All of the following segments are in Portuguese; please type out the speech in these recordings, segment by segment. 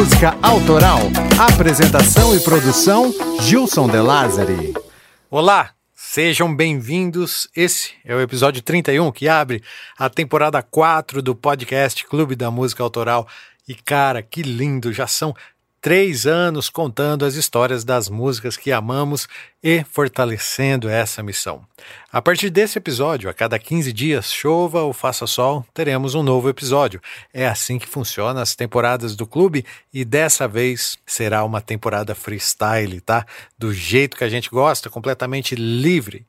música autoral. Apresentação e produção: Gilson De Lázari. Olá, sejam bem-vindos. Esse é o episódio 31 que abre a temporada 4 do podcast Clube da Música Autoral. E cara, que lindo! Já são três anos contando as histórias das músicas que amamos e fortalecendo essa missão. A partir desse episódio, a cada 15 dias, chova ou faça sol, teremos um novo episódio. É assim que funcionam as temporadas do clube e dessa vez será uma temporada freestyle, tá? Do jeito que a gente gosta, completamente livre.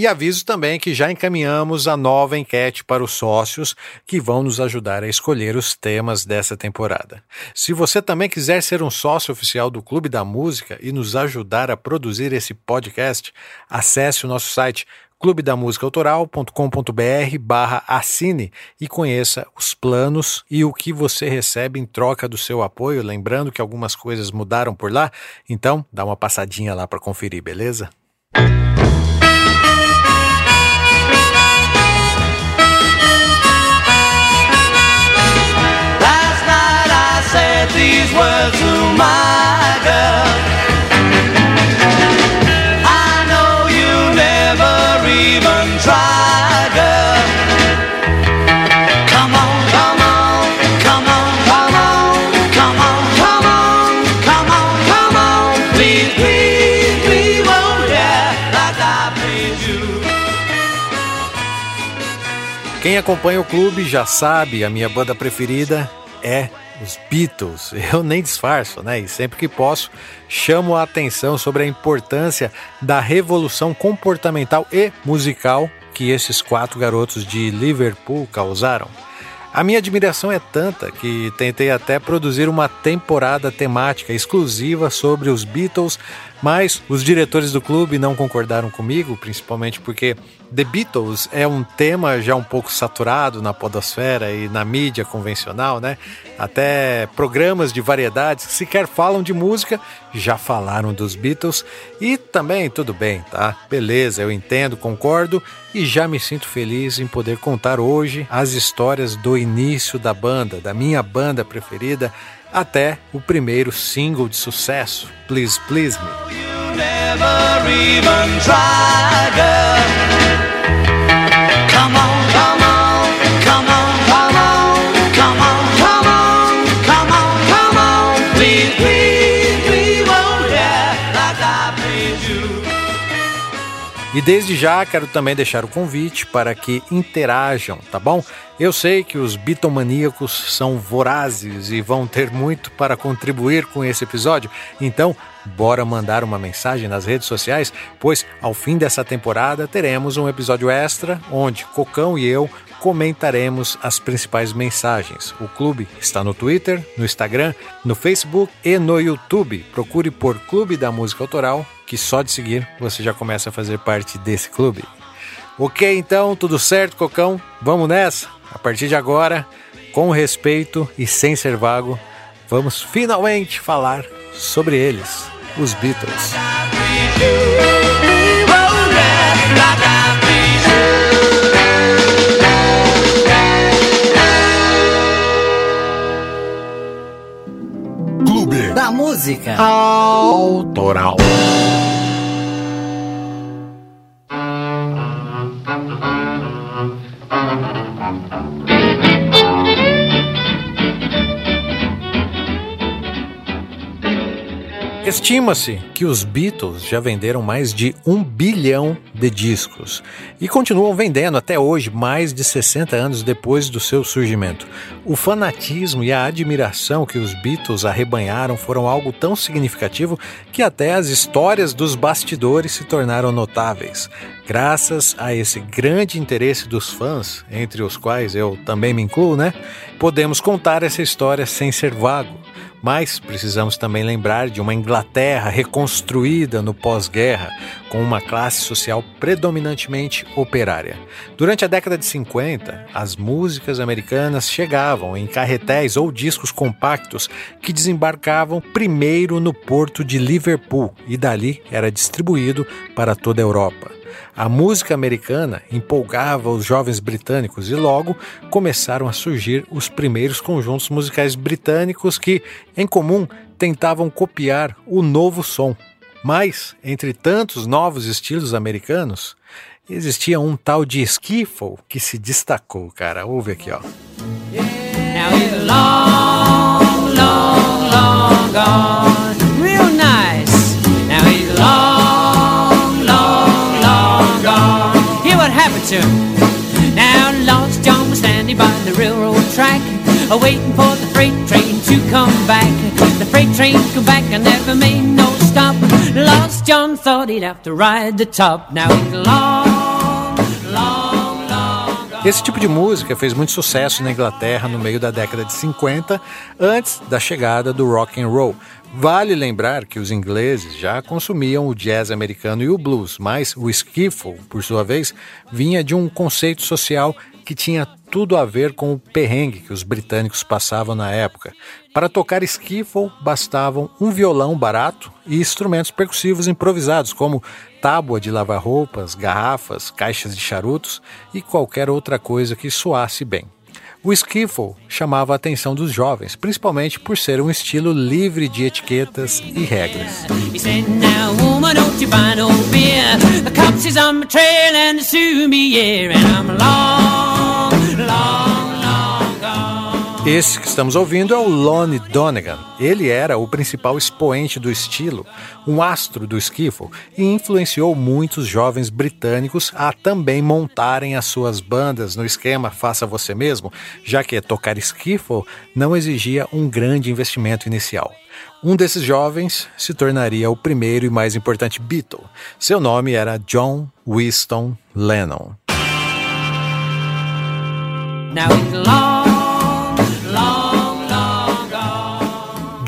E aviso também que já encaminhamos a nova enquete para os sócios que vão nos ajudar a escolher os temas dessa temporada. Se você também quiser ser um sócio oficial do Clube da Música e nos ajudar a produzir esse podcast, acesse o nosso site clubedamusicaautoral.com.br barra assine e conheça os planos e o que você recebe em troca do seu apoio. Lembrando que algumas coisas mudaram por lá, então dá uma passadinha lá para conferir, beleza? These words to my girl. I know you never even try, girl. Come on, come on, come on, come on, come on, come on, come on, come on. Please, please, please, oh yeah, like I please you. Quem acompanha o clube já sabe, a minha banda preferida é os Beatles. Eu nem disfarço, né? E sempre que posso, chamo a atenção sobre a importância da revolução comportamental e musical que esses quatro garotos de Liverpool causaram. A minha admiração é tanta que tentei até produzir uma temporada temática exclusiva sobre os Beatles, mas os diretores do clube não concordaram comigo, principalmente porque The Beatles é um tema já um pouco saturado na podosfera e na mídia convencional, né? Até programas de variedades que sequer falam de música já falaram dos Beatles e também tudo bem, tá? Beleza, eu entendo, concordo e já me sinto feliz em poder contar hoje as histórias do início da banda, da minha banda preferida, até o primeiro single de sucesso, Please Please Me. E desde já quero também deixar o convite para que interajam, tá bom? Eu sei que os bitomaníacos são vorazes e vão ter muito para contribuir com esse episódio, então bora mandar uma mensagem nas redes sociais, pois ao fim dessa temporada teremos um episódio extra onde Cocão e eu comentaremos as principais mensagens. O clube está no Twitter, no Instagram, no Facebook e no YouTube. Procure por Clube da Música Autoral, que só de seguir você já começa a fazer parte desse clube. Ok, então, tudo certo, Cocão? Vamos nessa? A partir de agora, com respeito e sem ser vago, vamos finalmente falar sobre eles, os Beatles. Clube da música. Autoral. Thank you. Estima-se que os Beatles já venderam mais de um bilhão de discos e continuam vendendo até hoje, mais de 60 anos depois do seu surgimento. O fanatismo e a admiração que os Beatles arrebanharam foram algo tão significativo que até as histórias dos bastidores se tornaram notáveis. Graças a esse grande interesse dos fãs, entre os quais eu também me incluo, né? Podemos contar essa história sem ser vago. Mas precisamos também lembrar de uma Inglaterra reconstruída no pós-guerra, com uma classe social predominantemente operária. Durante a década de 50, as músicas americanas chegavam em carretéis ou discos compactos que desembarcavam primeiro no porto de Liverpool e dali era distribuído para toda a Europa. A música americana empolgava os jovens britânicos e logo começaram a surgir os primeiros conjuntos musicais britânicos que, em comum, tentavam copiar o novo som. Mas, entre tantos novos estilos americanos, existia um tal de skiffle que se destacou, cara. Ouve aqui, ó. He's long, long, gone, real nice. Now he's long, Now John was standing by the railroad track, waiting for the freight train to come back. The freight train come back and never made no stop. John thought he'd have to ride the top. Now long, long. Esse tipo de música fez muito sucesso na Inglaterra no meio da década de 50, antes da chegada do rock and roll. Vale lembrar que os ingleses já consumiam o jazz americano e o blues, mas o skiffle, por sua vez, vinha de um conceito social que tinha tudo a ver com o perrengue que os britânicos passavam na época. Para tocar skiffle bastavam um violão barato e instrumentos percussivos improvisados, como tábua de lavar roupas, garrafas, caixas de charutos e qualquer outra coisa que soasse bem. O skiffle chamava a atenção dos jovens, principalmente por ser um estilo livre de etiquetas e regras. Esse que estamos ouvindo é o Lonnie Donegan. Ele era o principal expoente do estilo, um astro do skiffle, e influenciou muitos jovens britânicos a também montarem as suas bandas no esquema faça você mesmo, já que tocar skiffle não exigia um grande investimento inicial. Um desses jovens se tornaria o primeiro e mais importante Beatle. Seu nome era John Winston Lennon. Now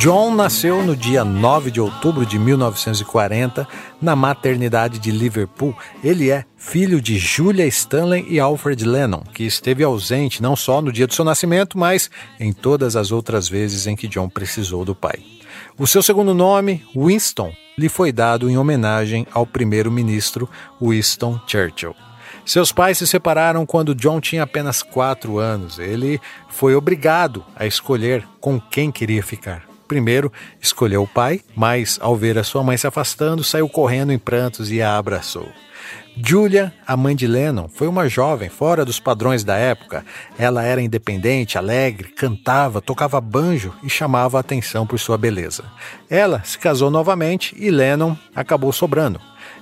John nasceu no dia 9 de outubro de 1940 na maternidade de Liverpool. Ele é filho de Julia Stanley e Alfred Lennon, que esteve ausente não só no dia do seu nascimento, mas em todas as outras vezes em que John precisou do pai. O seu segundo nome, Winston, lhe foi dado em homenagem ao primeiro-ministro Winston Churchill. Seus pais se separaram quando John tinha apenas quatro anos. Ele foi obrigado a escolher com quem queria ficar. Primeiro escolheu o pai, mas ao ver a sua mãe se afastando, saiu correndo em prantos e a abraçou. Julia, a mãe de Lennon, foi uma jovem fora dos padrões da época. Ela era independente, alegre, cantava, tocava banjo e chamava a atenção por sua beleza. Ela se casou novamente e Lennon acabou sobrando.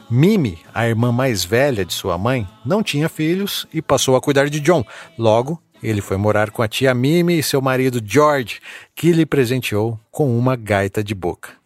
Mimi, a irmã mais velha de sua mãe, não tinha filhos e passou a cuidar de John. Logo, ele foi morar com a tia Mimi e seu marido George, que lhe presenteou com uma gaita de boca.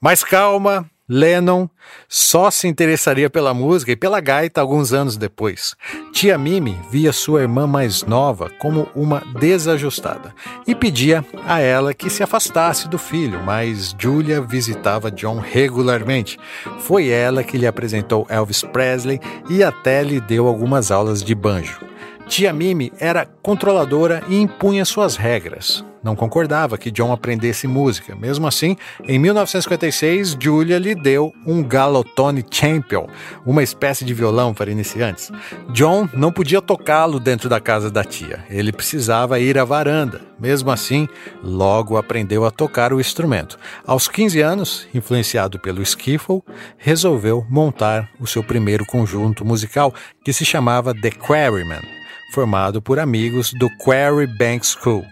Mas calma, Lennon só se interessaria pela música e pela gaita alguns anos depois. Tia Mimi via sua irmã mais nova como uma desajustada e pedia a ela que se afastasse do filho, mas Julia visitava John regularmente. Foi ela que lhe apresentou Elvis Presley e até lhe deu algumas aulas de banjo. Tia Mimi era controladora e impunha suas regras não concordava que John aprendesse música. Mesmo assim, em 1956, Julia lhe deu um Galotone Champion, uma espécie de violão para iniciantes. John não podia tocá-lo dentro da casa da tia, ele precisava ir à varanda. Mesmo assim, logo aprendeu a tocar o instrumento. Aos 15 anos, influenciado pelo skiffle, resolveu montar o seu primeiro conjunto musical, que se chamava The Quarrymen, formado por amigos do Quarry Bank School.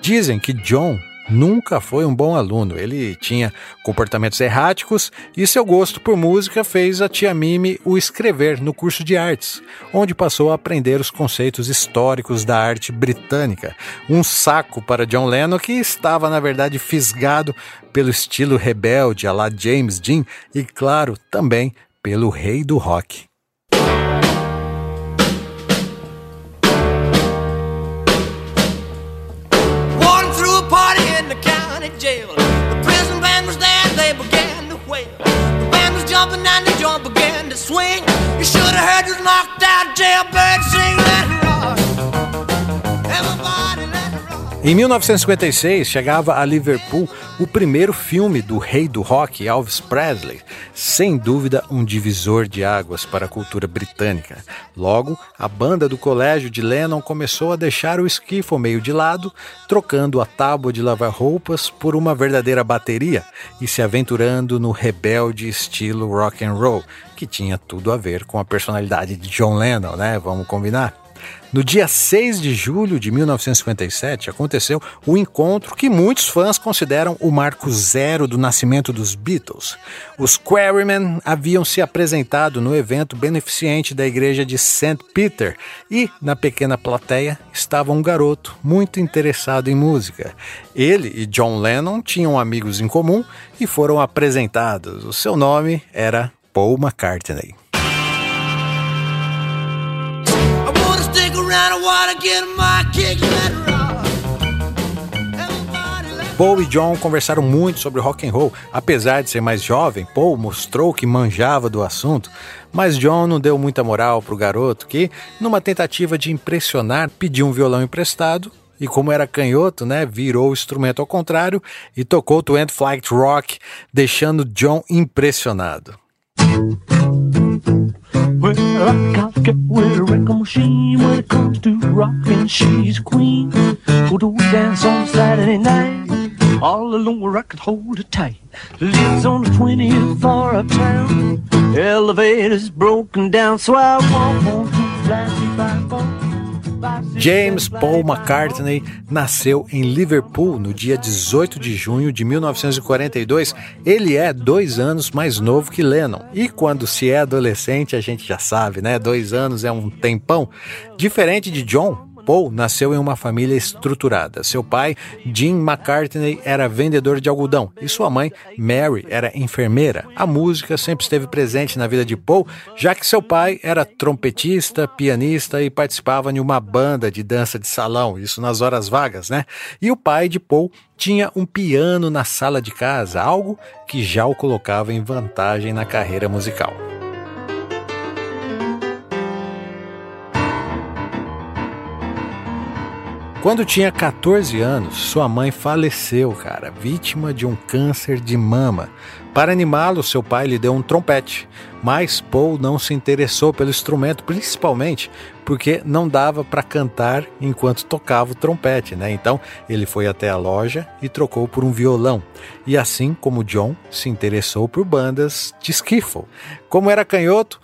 Dizem que John nunca foi um bom aluno. Ele tinha comportamentos erráticos e seu gosto por música fez a tia Mimi o escrever no curso de artes, onde passou a aprender os conceitos históricos da arte britânica. Um saco para John Lennon que estava, na verdade, fisgado pelo estilo rebelde a la James Dean e, claro, também pelo rei do rock. Jumping and the joint began to swing. You should have heard this knocked out jailbird sing. that rock. Everybody. Em 1956 chegava a Liverpool o primeiro filme do rei do rock, Elvis Presley, sem dúvida um divisor de águas para a cultura britânica. Logo, a banda do colégio de Lennon começou a deixar o skiffle meio de lado, trocando a tábua de lavar roupas por uma verdadeira bateria e se aventurando no rebelde estilo rock and roll, que tinha tudo a ver com a personalidade de John Lennon, né? Vamos combinar? No dia 6 de julho de 1957, aconteceu o encontro que muitos fãs consideram o marco zero do nascimento dos Beatles. Os Quarrymen haviam se apresentado no evento beneficente da igreja de St. Peter e, na pequena plateia, estava um garoto muito interessado em música. Ele e John Lennon tinham amigos em comum e foram apresentados. O seu nome era Paul McCartney. Paul e John conversaram muito sobre rock and roll. Apesar de ser mais jovem, Paul mostrou que manjava do assunto, mas John não deu muita moral pro garoto que, numa tentativa de impressionar, pediu um violão emprestado e como era canhoto, né, virou o instrumento ao contrário e tocou Twent Flight Rock, deixando John impressionado. Well, I got get with a wrecking machine when it comes to rockin'. She's a queen. Go to a dance on Saturday night. All alone where I could hold her tight. Lives on the 20th floor uptown. Elevator's broken down, so I walk on to flashy by. James Paul McCartney nasceu em Liverpool no dia 18 de junho de 1942. Ele é dois anos mais novo que Lennon. E quando se é adolescente, a gente já sabe, né? Dois anos é um tempão. Diferente de John, Paul nasceu em uma família estruturada. Seu pai, Jim McCartney, era vendedor de algodão e sua mãe, Mary, era enfermeira. A música sempre esteve presente na vida de Paul, já que seu pai era trompetista, pianista e participava de uma banda de dança de salão, isso nas horas vagas, né? E o pai de Paul tinha um piano na sala de casa, algo que já o colocava em vantagem na carreira musical. Quando tinha 14 anos, sua mãe faleceu, cara, vítima de um câncer de mama. Para animá-lo, seu pai lhe deu um trompete, mas Paul não se interessou pelo instrumento, principalmente porque não dava para cantar enquanto tocava o trompete, né? Então ele foi até a loja e trocou por um violão. E assim como John se interessou por bandas de skiffle. Como era canhoto,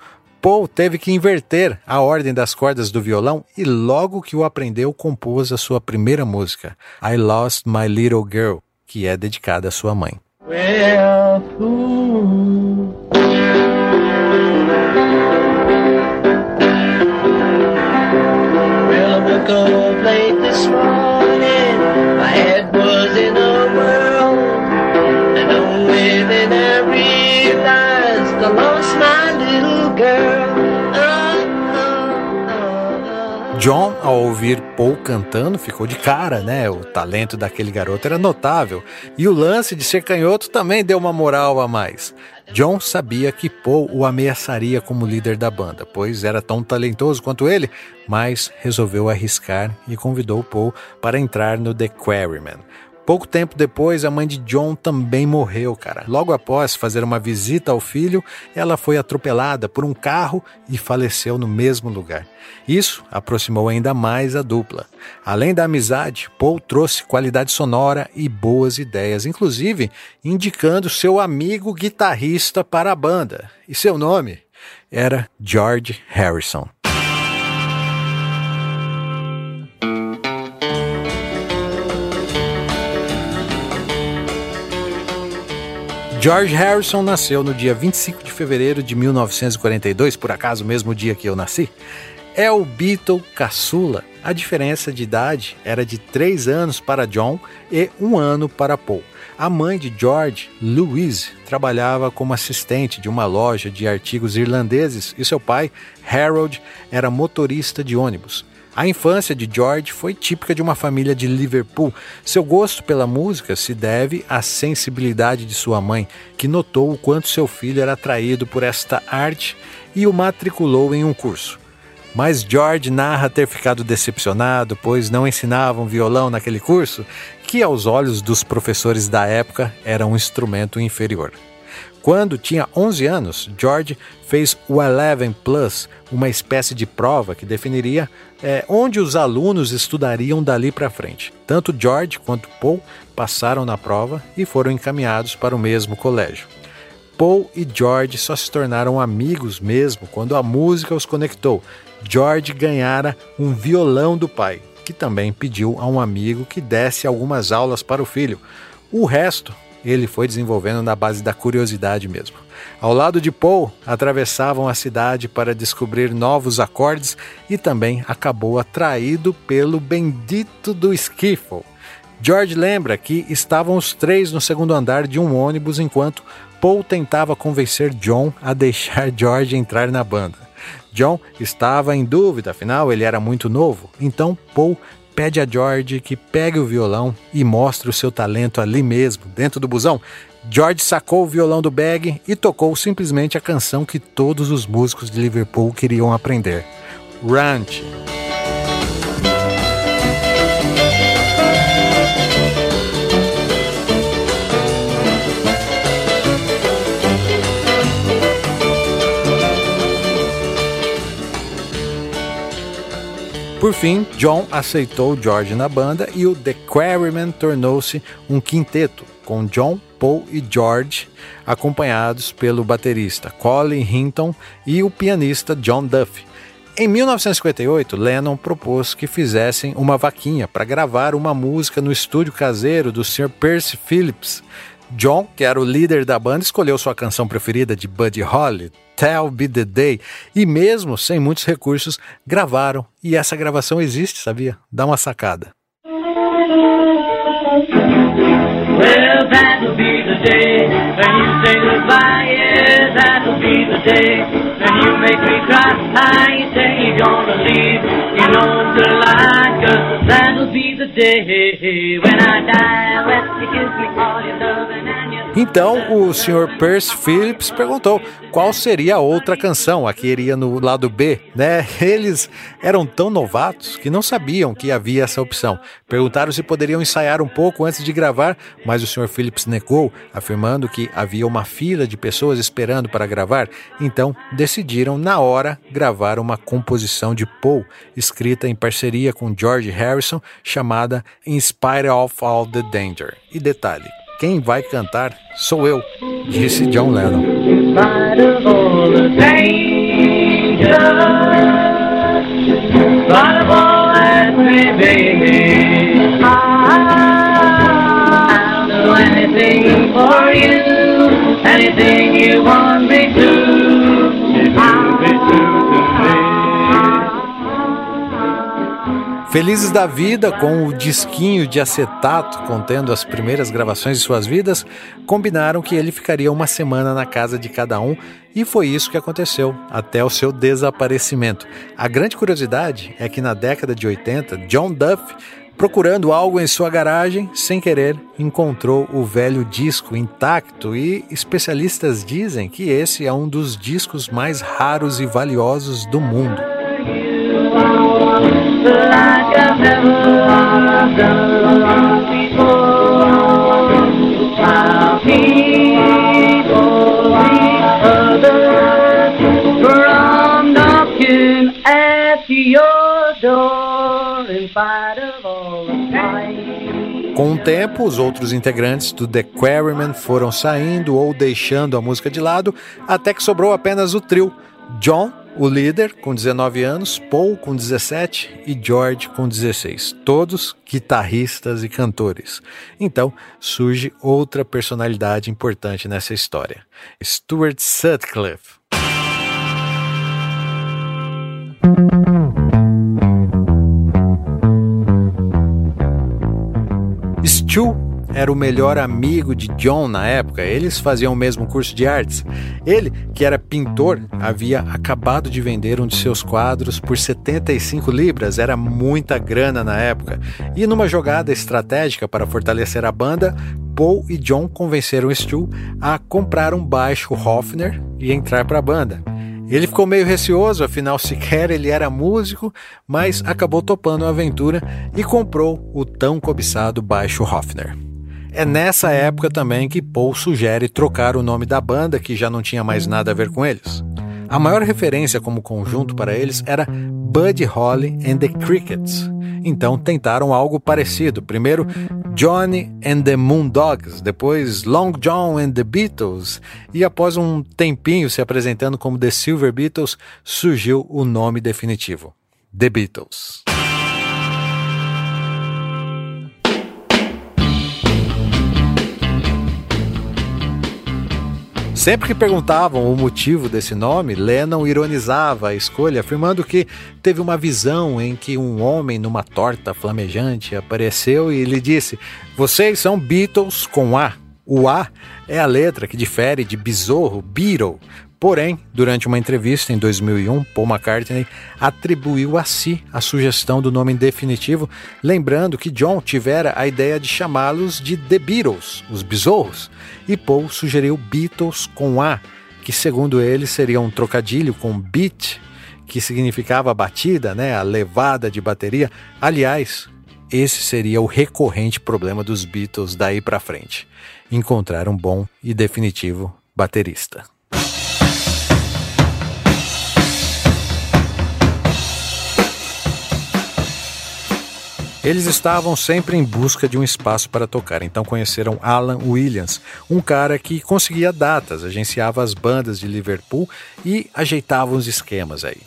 Paul teve que inverter a ordem das cordas do violão e logo que o aprendeu compôs a sua primeira música, I Lost My Little Girl, que é dedicada à sua mãe. Ooh. John, ao ouvir Paul cantando, ficou de cara, né? O talento daquele garoto era notável e o lance de ser canhoto também deu uma moral a mais. John sabia que Paul o ameaçaria como líder da banda, pois era tão talentoso quanto ele, mas resolveu arriscar e convidou Paul para entrar no The Quarrymen. Pouco tempo depois, a mãe de John também morreu, cara. Logo após fazer uma visita ao filho, ela foi atropelada por um carro e faleceu no mesmo lugar. Isso aproximou ainda mais a dupla. Além da amizade, Paul trouxe qualidade sonora e boas ideias, inclusive indicando seu amigo guitarrista para a banda. E seu nome era George Harrison. George Harrison nasceu no dia 25 de fevereiro de 1942, por acaso o mesmo dia que eu nasci. É o Beatle caçula. A diferença de idade era de 3 anos para John e um ano para Paul. A mãe de George, Louise, trabalhava como assistente de uma loja de artigos irlandeses e seu pai, Harold, era motorista de ônibus. A infância de George foi típica de uma família de Liverpool. Seu gosto pela música se deve à sensibilidade de sua mãe, que notou o quanto seu filho era atraído por esta arte e o matriculou em um curso. Mas George narra ter ficado decepcionado, pois não ensinavam violão naquele curso, que aos olhos dos professores da época era um instrumento inferior. Quando tinha 11 anos, George fez o Eleven Plus, uma espécie de prova que definiria é, onde os alunos estudariam dali para frente. Tanto George quanto Paul passaram na prova e foram encaminhados para o mesmo colégio. Paul e George só se tornaram amigos mesmo quando a música os conectou. George ganhara um violão do pai, que também pediu a um amigo que desse algumas aulas para o filho. O resto ele foi desenvolvendo na base da curiosidade mesmo. Ao lado de Paul, atravessavam a cidade para descobrir novos acordes e também acabou atraído pelo bendito do skiffle. George lembra que estavam os três no segundo andar de um ônibus enquanto Paul tentava convencer John a deixar George entrar na banda. John estava em dúvida, afinal ele era muito novo, então Paul pede a George que pegue o violão e mostre o seu talento ali mesmo, dentro do busão. George sacou o violão do bag e tocou simplesmente a canção que todos os músicos de Liverpool queriam aprender: Ranch. Por fim, John aceitou George na banda e o The Quarrymen tornou-se um quinteto, com John, Paul e George, acompanhados pelo baterista Colin Hinton e o pianista John Duffy. Em 1958, Lennon propôs que fizessem uma vaquinha para gravar uma música no estúdio caseiro do Sr. Percy Phillips. John, que era o líder da banda, escolheu sua canção preferida de Buddy Holly, Tell Be The Day, e mesmo sem muitos recursos, gravaram. E essa gravação existe, sabia? Dá uma sacada. Well, day when you say goodbye, yeah, that'll be the day when you make me cry. You say you're gonna leave, you know to lie, cause that'll be the day when I die. Well, you kiss me all your loving and your Então o Sr. Percy Phillips perguntou qual seria a outra canção, a que iria no lado B, né? Eles eram tão novatos que não sabiam que havia essa opção. Perguntaram se poderiam ensaiar um pouco antes de gravar, mas o Sr. Phillips negou, afirmando que havia uma fila de pessoas esperando para gravar. Então decidiram na hora gravar uma composição de Paul, escrita em parceria com George Harrison, chamada In Spite of All the Danger. E detalhe, quem vai cantar sou eu, disse John Lennon. anything you want me to. Felizes da vida com o disquinho de acetato contendo as primeiras gravações de suas vidas, combinaram que ele ficaria uma semana na casa de cada um e foi isso que aconteceu até o seu desaparecimento. A grande curiosidade é que na década de 80, John Duff Procurando algo em sua garagem, sem querer, encontrou o velho disco intacto e especialistas dizem que esse é um dos discos mais raros e valiosos do mundo like never before. Others from knocking at your door in of all. Com o tempo, os outros integrantes do The Quarrymen foram saindo ou deixando a música de lado, até que sobrou apenas o trio: John, o líder, com 19 anos, Paul, com 17 e George, com 16. Todos guitarristas e cantores. Então surge outra personalidade importante nessa história: Stuart Sutcliffe. Stu era o melhor amigo de John na época, eles faziam o mesmo curso de artes. Ele, que era pintor, havia acabado de vender um de seus quadros por 75 libras, era muita grana na época. E numa jogada estratégica para fortalecer a banda, Paul e John convenceram Stu a comprar um baixo Hofner e entrar para a banda. Ele ficou meio receoso, afinal sequer ele era músico, mas acabou topando a aventura e comprou o tão cobiçado baixo Hofner. É nessa época também que Paul sugere trocar o nome da banda, que já não tinha mais nada a ver com eles. A maior referência como conjunto para eles era Buddy Holly and the Crickets. Então tentaram algo parecido. Primeiro Johnny and the Moondogs, depois Long John and the Beatles, e após um tempinho se apresentando como The Silver Beatles, surgiu o nome definitivo: The Beatles. Sempre que perguntavam o motivo desse nome, Lennon ironizava a escolha, afirmando que teve uma visão em que um homem numa torta flamejante apareceu e lhe disse: Vocês são Beatles com A. O A é a letra que difere de besouro, Beatle, Porém, durante uma entrevista em 2001, Paul McCartney atribuiu a si a sugestão do nome definitivo, lembrando que John tivera a ideia de chamá-los de The Beatles, os besouros, e Paul sugeriu Beatles com A, que segundo ele seria um trocadilho com beat, que significava batida, né, a levada de bateria. Aliás, esse seria o recorrente problema dos Beatles daí para frente: encontrar um bom e definitivo baterista. Eles estavam sempre em busca de um espaço para tocar, então conheceram Alan Williams, um cara que conseguia datas, agenciava as bandas de Liverpool e ajeitava os esquemas aí.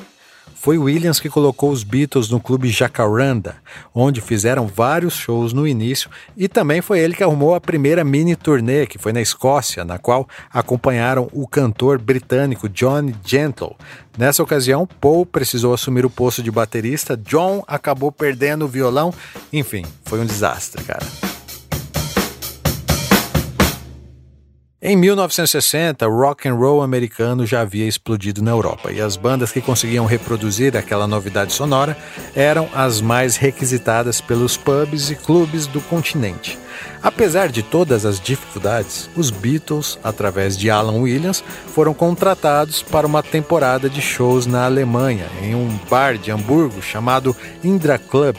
Foi Williams que colocou os Beatles no clube Jacaranda, onde fizeram vários shows no início, e também foi ele que arrumou a primeira mini turnê, que foi na Escócia, na qual acompanharam o cantor britânico John Gentle. Nessa ocasião, Paul precisou assumir o posto de baterista, John acabou perdendo o violão, enfim, foi um desastre, cara. Em 1960, o rock and roll americano já havia explodido na Europa e as bandas que conseguiam reproduzir aquela novidade sonora eram as mais requisitadas pelos pubs e clubes do continente. Apesar de todas as dificuldades, os Beatles, através de Alan Williams, foram contratados para uma temporada de shows na Alemanha, em um bar de Hamburgo chamado Indra Club,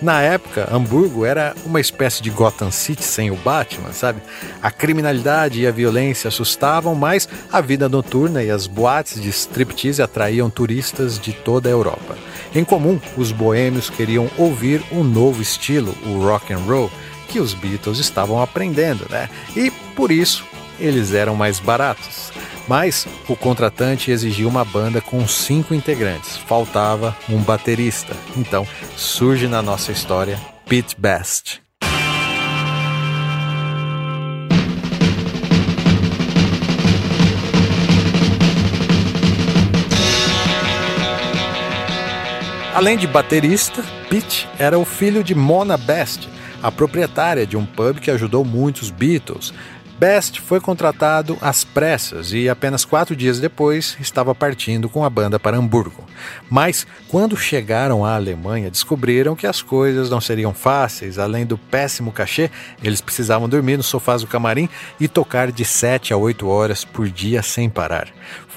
na época, Hamburgo era uma espécie de Gotham City sem o Batman, sabe? A criminalidade e a violência assustavam, mas a vida noturna e as boates de striptease atraíam turistas de toda a Europa. Em comum, os boêmios queriam ouvir um novo estilo, o rock and roll, que os Beatles estavam aprendendo, né? E por isso eles eram mais baratos. Mas o contratante exigia uma banda com cinco integrantes, faltava um baterista. Então surge na nossa história Pete Best. Além de baterista, Pete era o filho de Mona Best, a proprietária de um pub que ajudou muitos Beatles, Best foi contratado às pressas e apenas quatro dias depois estava partindo com a banda para Hamburgo. Mas quando chegaram à Alemanha, descobriram que as coisas não seriam fáceis. Além do péssimo cachê, eles precisavam dormir nos sofás do camarim e tocar de 7 a 8 horas por dia sem parar.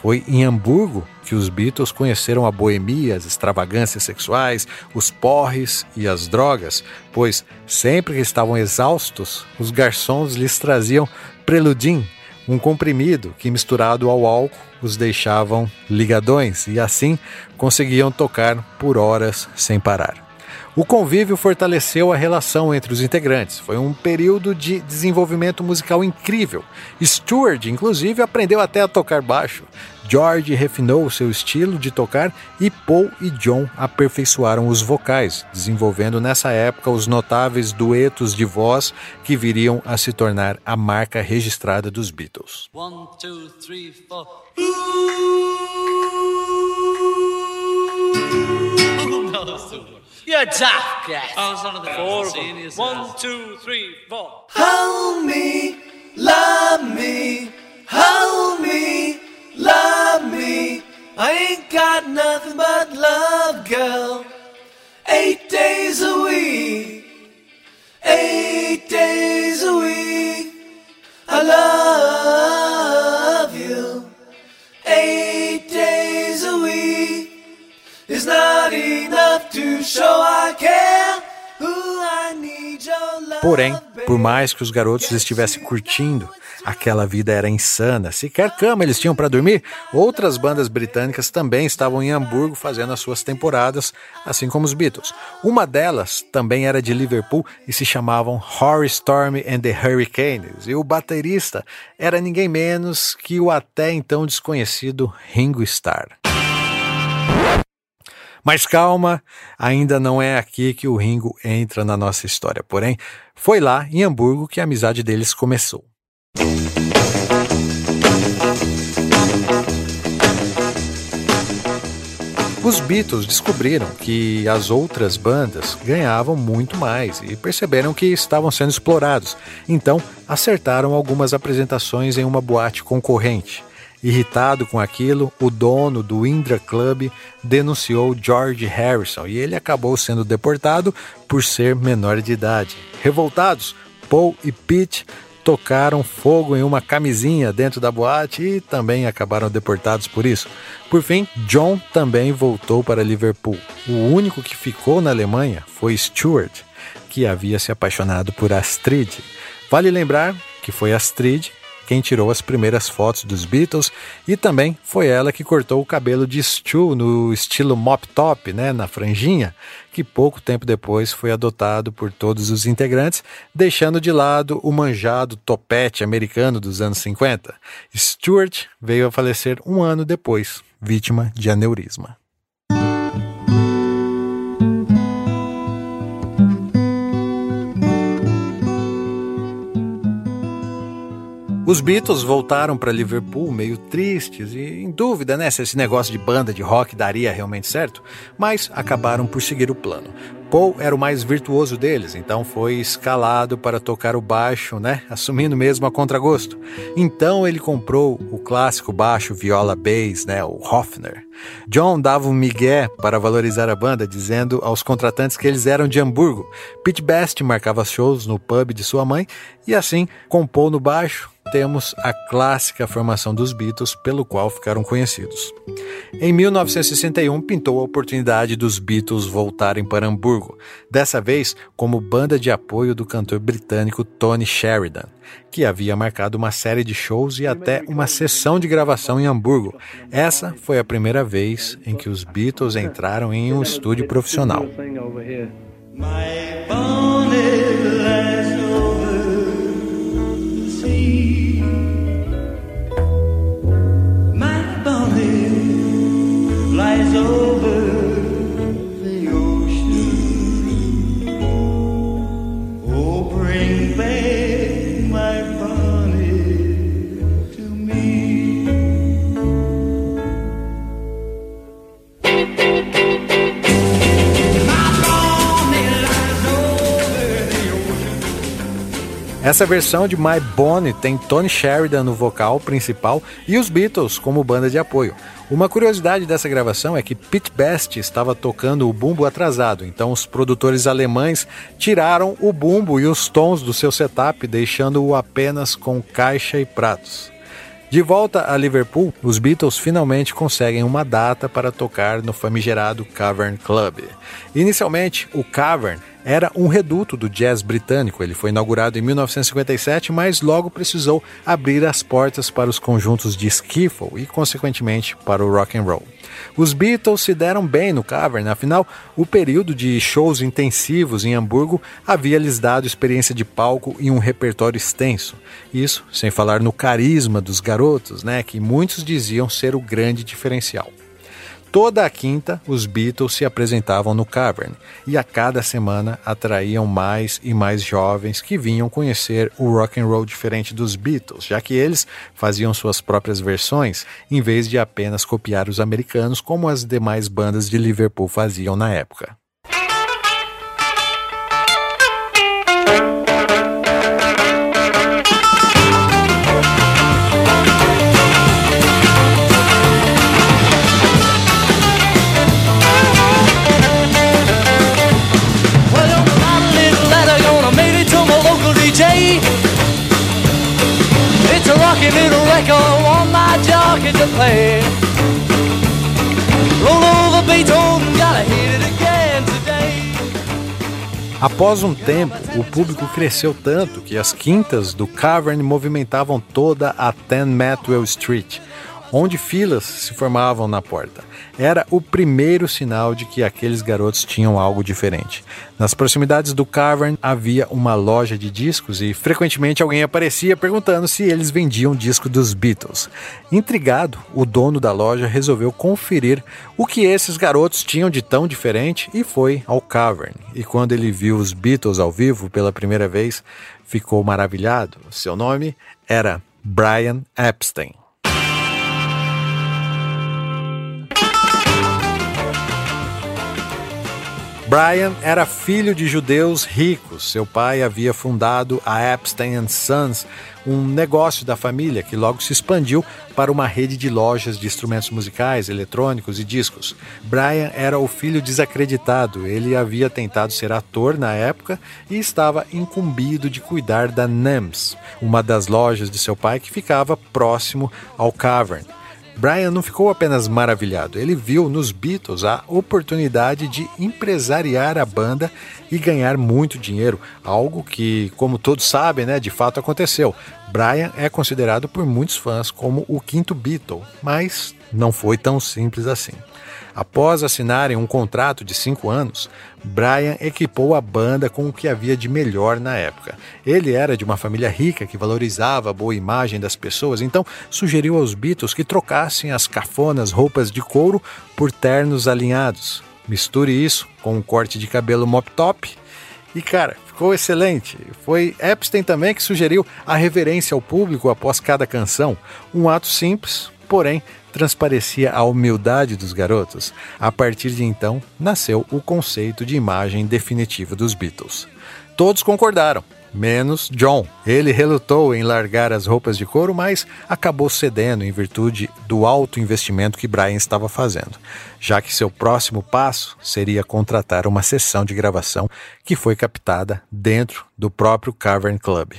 Foi em Hamburgo que os Beatles conheceram a boemia, as extravagâncias sexuais, os porres e as drogas, pois sempre que estavam exaustos, os garçons lhes traziam Preludin, um comprimido que misturado ao álcool os deixavam ligadões e assim conseguiam tocar por horas sem parar. O convívio fortaleceu a relação entre os integrantes. Foi um período de desenvolvimento musical incrível. Stewart, inclusive, aprendeu até a tocar baixo. George refinou seu estilo de tocar e Paul e John aperfeiçoaram os vocais, desenvolvendo nessa época os notáveis duetos de voz que viriam a se tornar a marca registrada dos Beatles. One, two, three, four. Ooh, no, You're daft, Gaff. I was one of the four of them. One, two, three, four. Hold me, love me, hold me, love me. I ain't got nothing but love, girl. Porém, por mais que os garotos estivessem curtindo, aquela vida era insana. Sequer cama eles tinham para dormir. Outras bandas britânicas também estavam em Hamburgo fazendo as suas temporadas, assim como os Beatles. Uma delas também era de Liverpool e se chamavam Horror Storm and the Hurricanes. E o baterista era ninguém menos que o até então desconhecido Ringo Starr. Mas calma, ainda não é aqui que o Ringo entra na nossa história. Porém, foi lá em Hamburgo que a amizade deles começou. Os Beatles descobriram que as outras bandas ganhavam muito mais e perceberam que estavam sendo explorados. Então, acertaram algumas apresentações em uma boate concorrente. Irritado com aquilo, o dono do Indra Club denunciou George Harrison e ele acabou sendo deportado por ser menor de idade. Revoltados, Paul e Pete tocaram fogo em uma camisinha dentro da boate e também acabaram deportados por isso. Por fim, John também voltou para Liverpool. O único que ficou na Alemanha foi Stuart, que havia se apaixonado por Astrid. Vale lembrar que foi Astrid quem tirou as primeiras fotos dos Beatles e também foi ela que cortou o cabelo de Stu no estilo mop top, né, na franjinha, que pouco tempo depois foi adotado por todos os integrantes, deixando de lado o manjado topete americano dos anos 50. Stewart veio a falecer um ano depois, vítima de aneurisma. Os Beatles voltaram para Liverpool meio tristes e em dúvida né, se esse negócio de banda de rock daria realmente certo, mas acabaram por seguir o plano. Paul era o mais virtuoso deles, então foi escalado para tocar o baixo, né, assumindo mesmo a contragosto. Então ele comprou o clássico baixo viola bass, né, o Hofner. John dava um migué para valorizar a banda, dizendo aos contratantes que eles eram de Hamburgo. Pete Best marcava shows no pub de sua mãe e assim compôs no baixo temos a clássica formação dos Beatles, pelo qual ficaram conhecidos. Em 1961, pintou a oportunidade dos Beatles voltarem para Hamburgo, dessa vez como banda de apoio do cantor britânico Tony Sheridan, que havia marcado uma série de shows e até uma sessão de gravação em Hamburgo. Essa foi a primeira vez em que os Beatles entraram em um estúdio profissional. My Essa versão de My Bonnie tem Tony Sheridan no vocal principal e os Beatles como banda de apoio. Uma curiosidade dessa gravação é que Pete Best estava tocando o bumbo atrasado, então os produtores alemães tiraram o bumbo e os tons do seu setup, deixando-o apenas com caixa e pratos. De volta a Liverpool, os Beatles finalmente conseguem uma data para tocar no famigerado Cavern Club. Inicialmente, o Cavern era um reduto do jazz britânico. Ele foi inaugurado em 1957, mas logo precisou abrir as portas para os conjuntos de skiffle e, consequentemente, para o rock and roll. Os Beatles se deram bem no Cavern, afinal, o período de shows intensivos em Hamburgo havia lhes dado experiência de palco e um repertório extenso. Isso sem falar no carisma dos garotos, né, que muitos diziam ser o grande diferencial. Toda a quinta, os Beatles se apresentavam no Cavern e a cada semana atraíam mais e mais jovens que vinham conhecer o rock and roll diferente dos Beatles, já que eles faziam suas próprias versões em vez de apenas copiar os americanos como as demais bandas de Liverpool faziam na época. Após um tempo, o público cresceu tanto que as quintas do Cavern movimentavam toda a 10 Matwell Street, onde filas se formavam na porta. Era o primeiro sinal de que aqueles garotos tinham algo diferente. Nas proximidades do Cavern havia uma loja de discos e frequentemente alguém aparecia perguntando se eles vendiam disco dos Beatles. Intrigado, o dono da loja resolveu conferir o que esses garotos tinham de tão diferente e foi ao Cavern. E quando ele viu os Beatles ao vivo pela primeira vez, ficou maravilhado. Seu nome era Brian Epstein. Brian era filho de judeus ricos. Seu pai havia fundado a Epstein Sons, um negócio da família que logo se expandiu para uma rede de lojas de instrumentos musicais, eletrônicos e discos. Brian era o filho desacreditado. Ele havia tentado ser ator na época e estava incumbido de cuidar da NEMS, uma das lojas de seu pai que ficava próximo ao Cavern. Brian não ficou apenas maravilhado, ele viu nos Beatles a oportunidade de empresariar a banda e ganhar muito dinheiro, algo que, como todos sabem, né, de fato aconteceu. Brian é considerado por muitos fãs como o quinto Beatle, mas não foi tão simples assim. Após assinarem um contrato de cinco anos, Brian equipou a banda com o que havia de melhor na época. Ele era de uma família rica que valorizava a boa imagem das pessoas, então sugeriu aos Beatles que trocassem as cafonas roupas de couro por ternos alinhados. Misture isso com um corte de cabelo mop top e cara, ficou excelente. Foi Epstein também que sugeriu a reverência ao público após cada canção, um ato simples, porém transparecia a humildade dos garotos. A partir de então, nasceu o conceito de imagem definitiva dos Beatles. Todos concordaram, menos John. Ele relutou em largar as roupas de couro, mas acabou cedendo em virtude do alto investimento que Brian estava fazendo, já que seu próximo passo seria contratar uma sessão de gravação que foi captada dentro do próprio Cavern Club.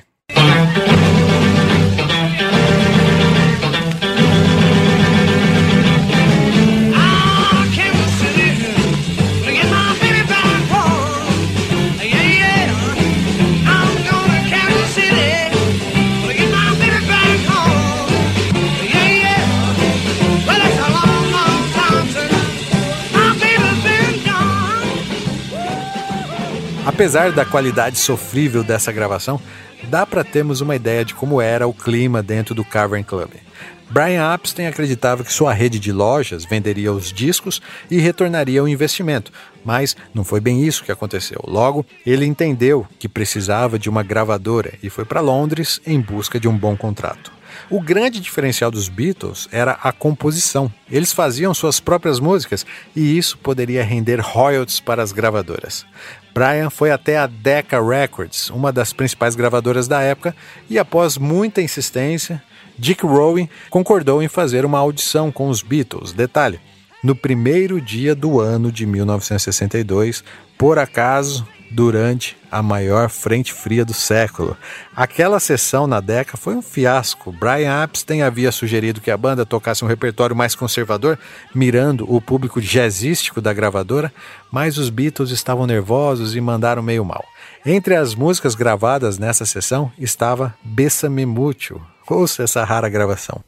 Apesar da qualidade sofrível dessa gravação, dá para termos uma ideia de como era o clima dentro do Cavern Club. Brian Epstein acreditava que sua rede de lojas venderia os discos e retornaria o investimento, mas não foi bem isso que aconteceu. Logo, ele entendeu que precisava de uma gravadora e foi para Londres em busca de um bom contrato. O grande diferencial dos Beatles era a composição. Eles faziam suas próprias músicas e isso poderia render royalties para as gravadoras. Brian foi até a Decca Records, uma das principais gravadoras da época, e após muita insistência, Dick Rowan concordou em fazer uma audição com os Beatles. Detalhe: no primeiro dia do ano de 1962, por acaso, durante a maior frente fria do século. Aquela sessão na Deca foi um fiasco. Brian Epstein havia sugerido que a banda tocasse um repertório mais conservador, mirando o público jazzístico da gravadora, mas os Beatles estavam nervosos e mandaram meio mal. Entre as músicas gravadas nessa sessão estava Bessame Mútil. Ouça essa rara gravação.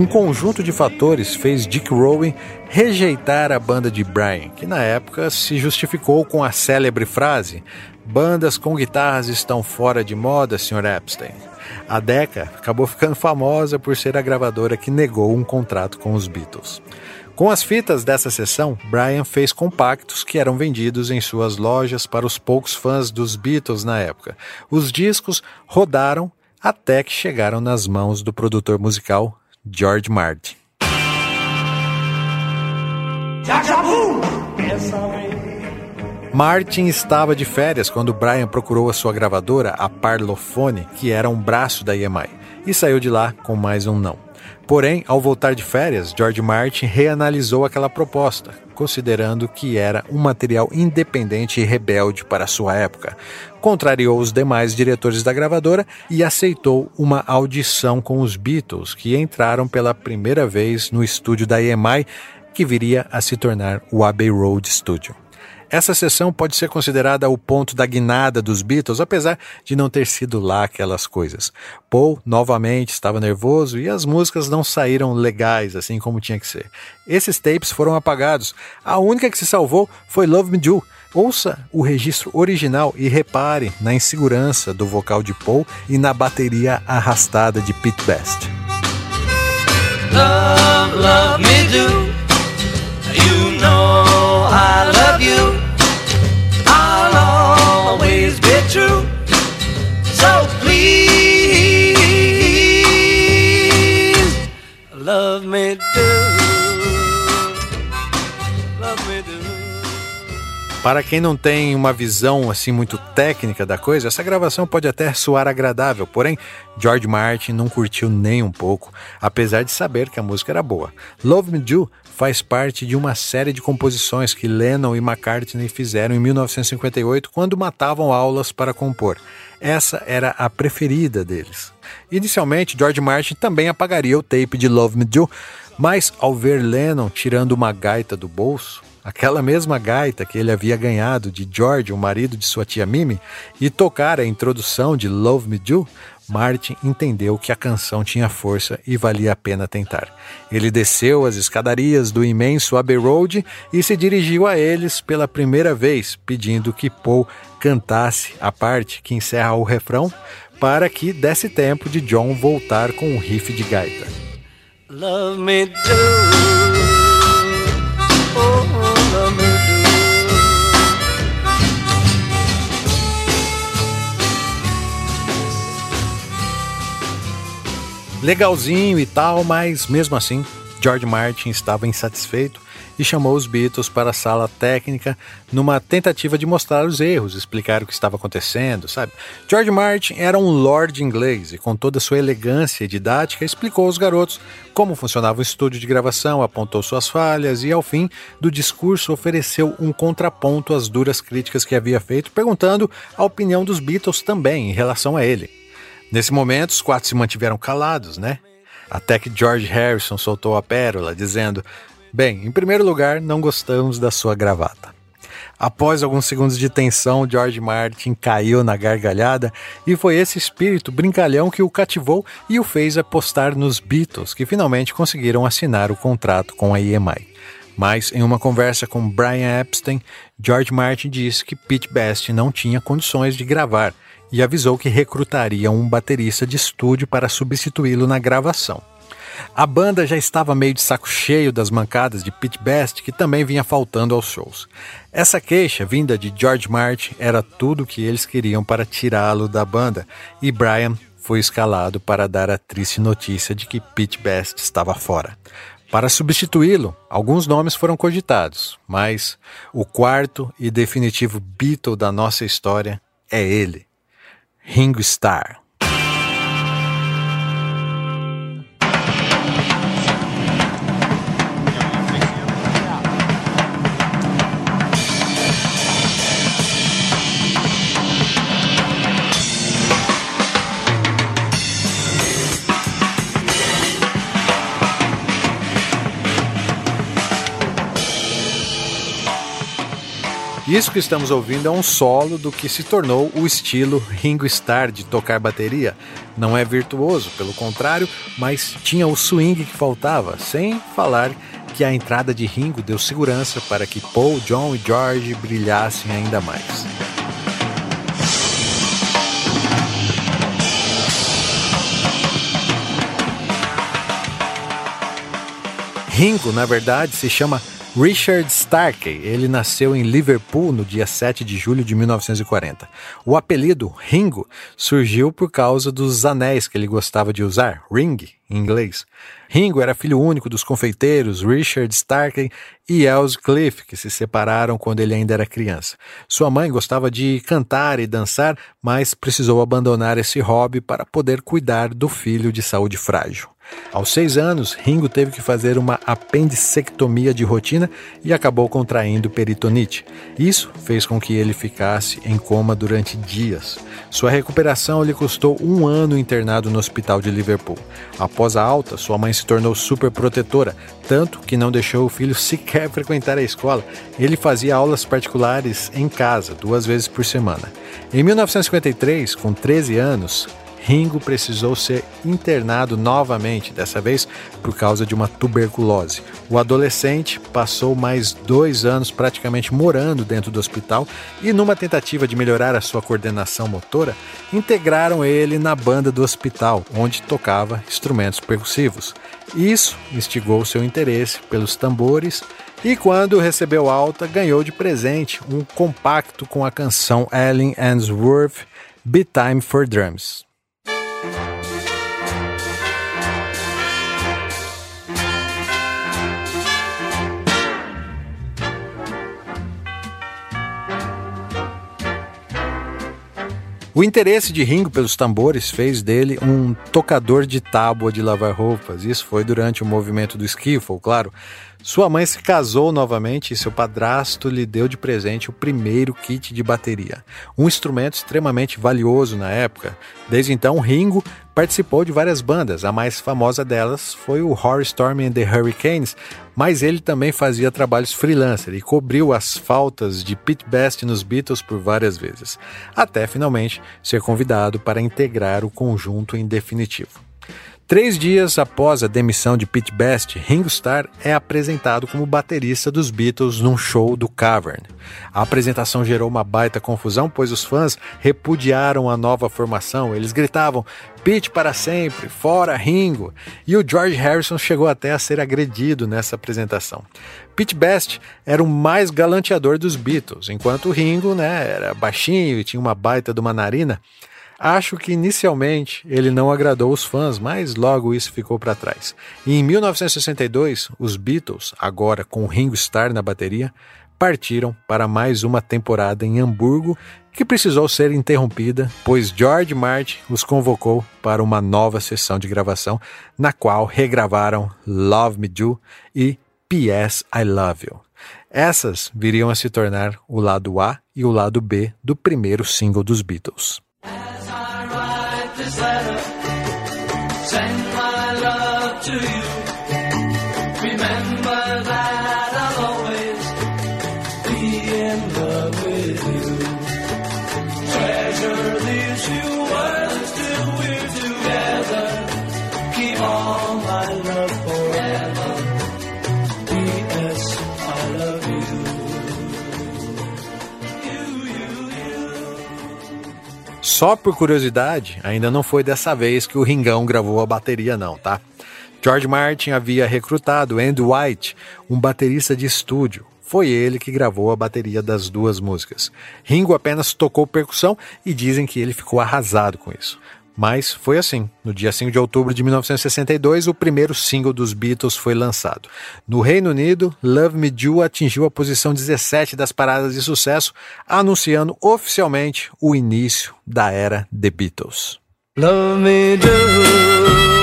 Um conjunto de fatores fez Dick Rowan rejeitar a banda de Brian, que na época se justificou com a célebre frase: Bandas com guitarras estão fora de moda, Sr. Epstein. A Decca acabou ficando famosa por ser a gravadora que negou um contrato com os Beatles. Com as fitas dessa sessão, Brian fez compactos que eram vendidos em suas lojas para os poucos fãs dos Beatles na época. Os discos rodaram até que chegaram nas mãos do produtor musical George Martin. Martin estava de férias quando Brian procurou a sua gravadora, a Parlophone, que era um braço da EMI, e saiu de lá com mais um não. Porém, ao voltar de férias, George Martin reanalisou aquela proposta, considerando que era um material independente e rebelde para sua época. Contrariou os demais diretores da gravadora e aceitou uma audição com os Beatles, que entraram pela primeira vez no estúdio da EMI, que viria a se tornar o Abbey Road Studio. Essa sessão pode ser considerada o ponto da guinada dos Beatles, apesar de não ter sido lá aquelas coisas. Paul novamente estava nervoso e as músicas não saíram legais assim como tinha que ser. Esses tapes foram apagados. A única que se salvou foi Love Me Do. Ouça o registro original e repare na insegurança do vocal de Paul e na bateria arrastada de Pete Best. Love, love me do. You know I love you. I'll always be true. So please, love me do. Para quem não tem uma visão assim muito técnica da coisa, essa gravação pode até soar agradável, porém George Martin não curtiu nem um pouco, apesar de saber que a música era boa. Love Me Do faz parte de uma série de composições que Lennon e McCartney fizeram em 1958 quando matavam aulas para compor. Essa era a preferida deles. Inicialmente, George Martin também apagaria o tape de Love Me Do, mas ao ver Lennon tirando uma gaita do bolso, aquela mesma gaita que ele havia ganhado de George, o marido de sua tia Mimi, e tocar a introdução de Love Me Do, Martin entendeu que a canção tinha força e valia a pena tentar. Ele desceu as escadarias do imenso Abbey Road e se dirigiu a eles pela primeira vez, pedindo que Paul cantasse a parte que encerra o refrão para que desse tempo de John voltar com um riff de gaita. Love me do. Legalzinho e tal, mas mesmo assim, George Martin estava insatisfeito e chamou os Beatles para a sala técnica numa tentativa de mostrar os erros, explicar o que estava acontecendo, sabe? George Martin era um lord inglês e com toda sua elegância e didática explicou aos garotos como funcionava o estúdio de gravação, apontou suas falhas e ao fim do discurso ofereceu um contraponto às duras críticas que havia feito, perguntando a opinião dos Beatles também em relação a ele. Nesse momento, os quatro se mantiveram calados, né? Até que George Harrison soltou a pérola, dizendo: Bem, em primeiro lugar, não gostamos da sua gravata. Após alguns segundos de tensão, George Martin caiu na gargalhada e foi esse espírito brincalhão que o cativou e o fez apostar nos Beatles, que finalmente conseguiram assinar o contrato com a EMI. Mas, em uma conversa com Brian Epstein, George Martin disse que Pete Best não tinha condições de gravar e avisou que recrutaria um baterista de estúdio para substituí-lo na gravação. A banda já estava meio de saco cheio das mancadas de Pete Best, que também vinha faltando aos shows. Essa queixa, vinda de George Martin, era tudo o que eles queriam para tirá-lo da banda, e Brian foi escalado para dar a triste notícia de que Pete Best estava fora. Para substituí-lo, alguns nomes foram cogitados, mas o quarto e definitivo Beatle da nossa história é ele, Ringo Starr. Isso que estamos ouvindo é um solo do que se tornou o estilo Ringo Starr de tocar bateria. Não é virtuoso, pelo contrário, mas tinha o swing que faltava, sem falar que a entrada de Ringo deu segurança para que Paul, John e George brilhassem ainda mais. Ringo, na verdade, se chama Richard Starkey, ele nasceu em Liverpool no dia 7 de julho de 1940. O apelido Ringo surgiu por causa dos anéis que ele gostava de usar, ring em inglês. Ringo era filho único dos confeiteiros Richard Starkey e Elsie Cliff, que se separaram quando ele ainda era criança. Sua mãe gostava de cantar e dançar, mas precisou abandonar esse hobby para poder cuidar do filho de saúde frágil. Aos seis anos, Ringo teve que fazer uma apendicectomia de rotina e acabou contraindo peritonite. Isso fez com que ele ficasse em coma durante dias. Sua recuperação lhe custou um ano internado no hospital de Liverpool. Após a alta, sua mãe se tornou super protetora, tanto que não deixou o filho sequer frequentar a escola. Ele fazia aulas particulares em casa, duas vezes por semana. Em 1953, com 13 anos, Ringo precisou ser internado novamente, dessa vez por causa de uma tuberculose. O adolescente passou mais dois anos praticamente morando dentro do hospital e, numa tentativa de melhorar a sua coordenação motora, integraram ele na banda do hospital, onde tocava instrumentos percussivos. Isso instigou seu interesse pelos tambores e, quando recebeu alta, ganhou de presente um compacto com a canção Ellen Answorth, Be Time for Drums. O interesse de Ringo pelos tambores fez dele um tocador de tábua de lavar roupas. Isso foi durante o movimento do skiffle, claro. Sua mãe se casou novamente e seu padrasto lhe deu de presente o primeiro kit de bateria, um instrumento extremamente valioso na época. Desde então, Ringo participou de várias bandas, a mais famosa delas foi o Horror Storm and the Hurricanes, mas ele também fazia trabalhos freelancer e cobriu as faltas de Pete Best nos Beatles por várias vezes, até finalmente ser convidado para integrar o conjunto em definitivo. Três dias após a demissão de Pete Best, Ringo Starr é apresentado como baterista dos Beatles num show do Cavern. A apresentação gerou uma baita confusão, pois os fãs repudiaram a nova formação. Eles gritavam Pete para sempre, fora Ringo. E o George Harrison chegou até a ser agredido nessa apresentação. Pete Best era o mais galanteador dos Beatles, enquanto Ringo né, era baixinho e tinha uma baita de uma narina. Acho que inicialmente ele não agradou os fãs, mas logo isso ficou para trás. E em 1962, os Beatles, agora com Ringo Starr na bateria, partiram para mais uma temporada em Hamburgo, que precisou ser interrompida, pois George Martin os convocou para uma nova sessão de gravação, na qual regravaram Love Me Do e P.S. I Love You. Essas viriam a se tornar o lado A e o lado B do primeiro single dos Beatles. This letter. Send Só por curiosidade, ainda não foi dessa vez que o Ringão gravou a bateria, não, tá? George Martin havia recrutado Andy White, um baterista de estúdio. Foi ele que gravou a bateria das duas músicas. Ringo apenas tocou percussão e dizem que ele ficou arrasado com isso. Mas foi assim. No dia 5 de outubro de 1962, o primeiro single dos Beatles foi lançado. No Reino Unido, Love Me Do atingiu a posição 17 das paradas de sucesso, anunciando oficialmente o início da era The Beatles. Love me do.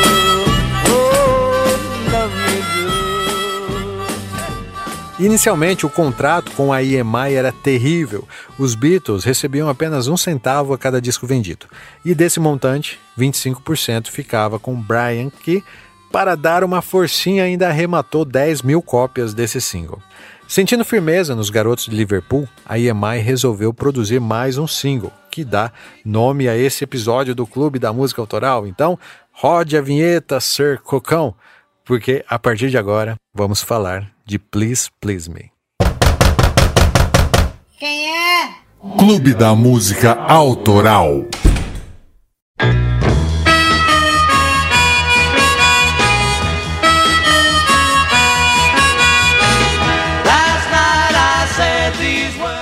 Inicialmente, o contrato com a EMI era terrível. Os Beatles recebiam apenas um centavo a cada disco vendido. E desse montante, 25% ficava com Brian, que, para dar uma forcinha, ainda arrematou 10 mil cópias desse single. Sentindo firmeza nos garotos de Liverpool, a EMI resolveu produzir mais um single, que dá nome a esse episódio do Clube da Música Autoral. Então, rode a vinheta, Sir Cocão, porque a partir de agora vamos falar de Please Please Me. Quem é? Clube da Música Autoral.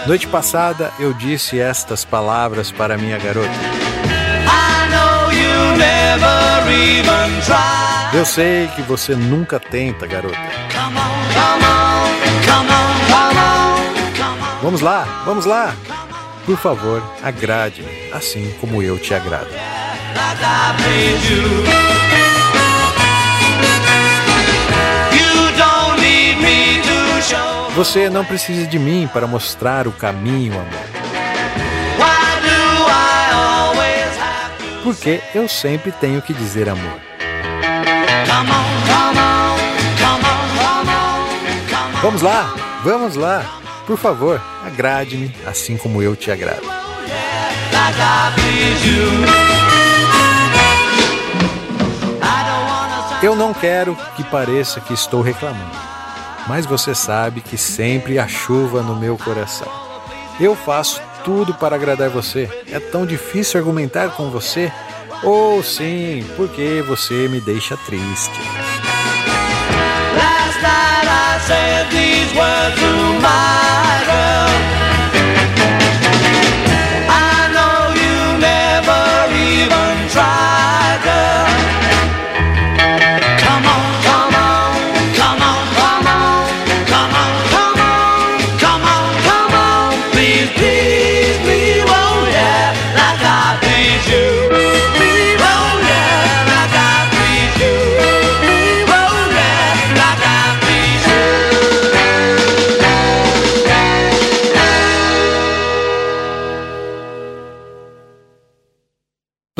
Noite passada eu disse estas palavras para minha garota. Eu sei que você nunca tenta, garota. Vamos lá, vamos lá. Por favor, agrade-me, assim como eu te agrado. Você não precisa de mim para mostrar o caminho, amor. Porque eu sempre tenho que dizer amor. Vamos lá, vamos lá. Por favor, agrade-me, assim como eu te agrado. Eu não quero que pareça que estou reclamando, mas você sabe que sempre há chuva no meu coração. Eu faço tudo para agradar você. É tão difícil argumentar com você? Ou sim, porque você me deixa triste. Last night I said these words to my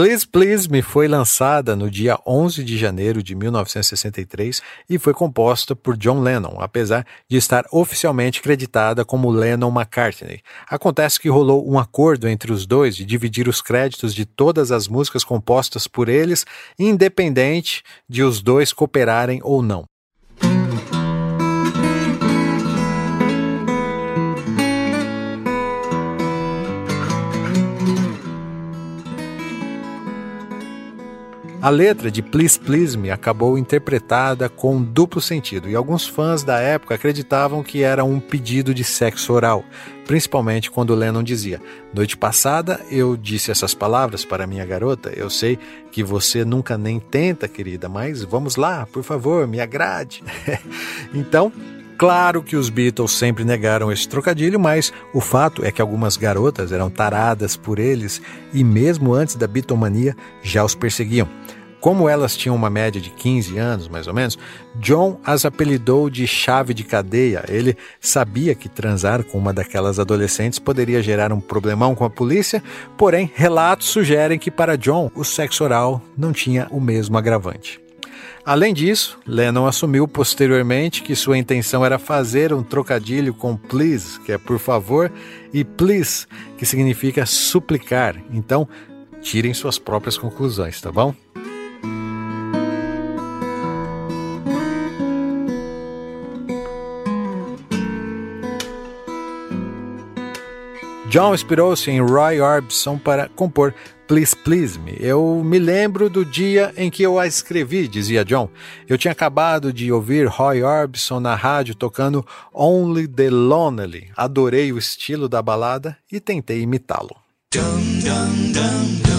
Please Please Me foi lançada no dia 11 de janeiro de 1963 e foi composta por John Lennon, apesar de estar oficialmente creditada como Lennon-McCartney. Acontece que rolou um acordo entre os dois de dividir os créditos de todas as músicas compostas por eles, independente de os dois cooperarem ou não. A letra de Please Please Me acabou interpretada com duplo sentido e alguns fãs da época acreditavam que era um pedido de sexo oral, principalmente quando Lennon dizia: Noite passada eu disse essas palavras para minha garota. Eu sei que você nunca nem tenta, querida, mas vamos lá, por favor, me agrade. então, Claro que os Beatles sempre negaram esse trocadilho, mas o fato é que algumas garotas eram taradas por eles e, mesmo antes da bitomania, já os perseguiam. Como elas tinham uma média de 15 anos, mais ou menos, John as apelidou de chave de cadeia. Ele sabia que transar com uma daquelas adolescentes poderia gerar um problemão com a polícia, porém, relatos sugerem que para John o sexo oral não tinha o mesmo agravante. Além disso, Lennon assumiu posteriormente que sua intenção era fazer um trocadilho com please, que é por favor, e please, que significa suplicar. Então, tirem suas próprias conclusões, tá bom? John inspirou-se em Roy Orbison para compor Please Please Me. Eu me lembro do dia em que eu a escrevi, dizia John. Eu tinha acabado de ouvir Roy Orbison na rádio tocando Only the Lonely. Adorei o estilo da balada e tentei imitá-lo. Only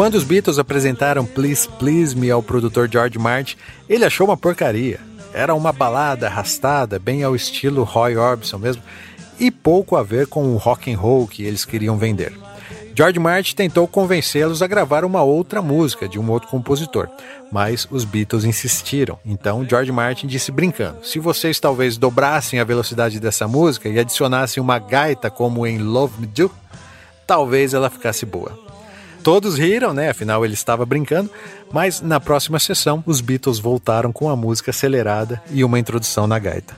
Quando os Beatles apresentaram Please Please Me ao produtor George Martin, ele achou uma porcaria. Era uma balada arrastada, bem ao estilo Roy Orbison mesmo, e pouco a ver com o rock and roll que eles queriam vender. George Martin tentou convencê-los a gravar uma outra música de um outro compositor, mas os Beatles insistiram. Então George Martin disse brincando: se vocês talvez dobrassem a velocidade dessa música e adicionassem uma gaita como em Love Me Do, talvez ela ficasse boa. Todos riram, né? Afinal ele estava brincando, mas na próxima sessão os Beatles voltaram com a música acelerada e uma introdução na gaita.